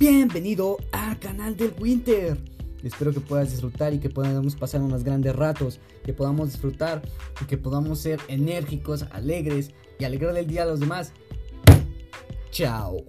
Bienvenido al canal del Winter. Espero que puedas disfrutar y que podamos pasar unos grandes ratos, que podamos disfrutar y que podamos ser enérgicos, alegres y alegrar el día a los demás. Chao.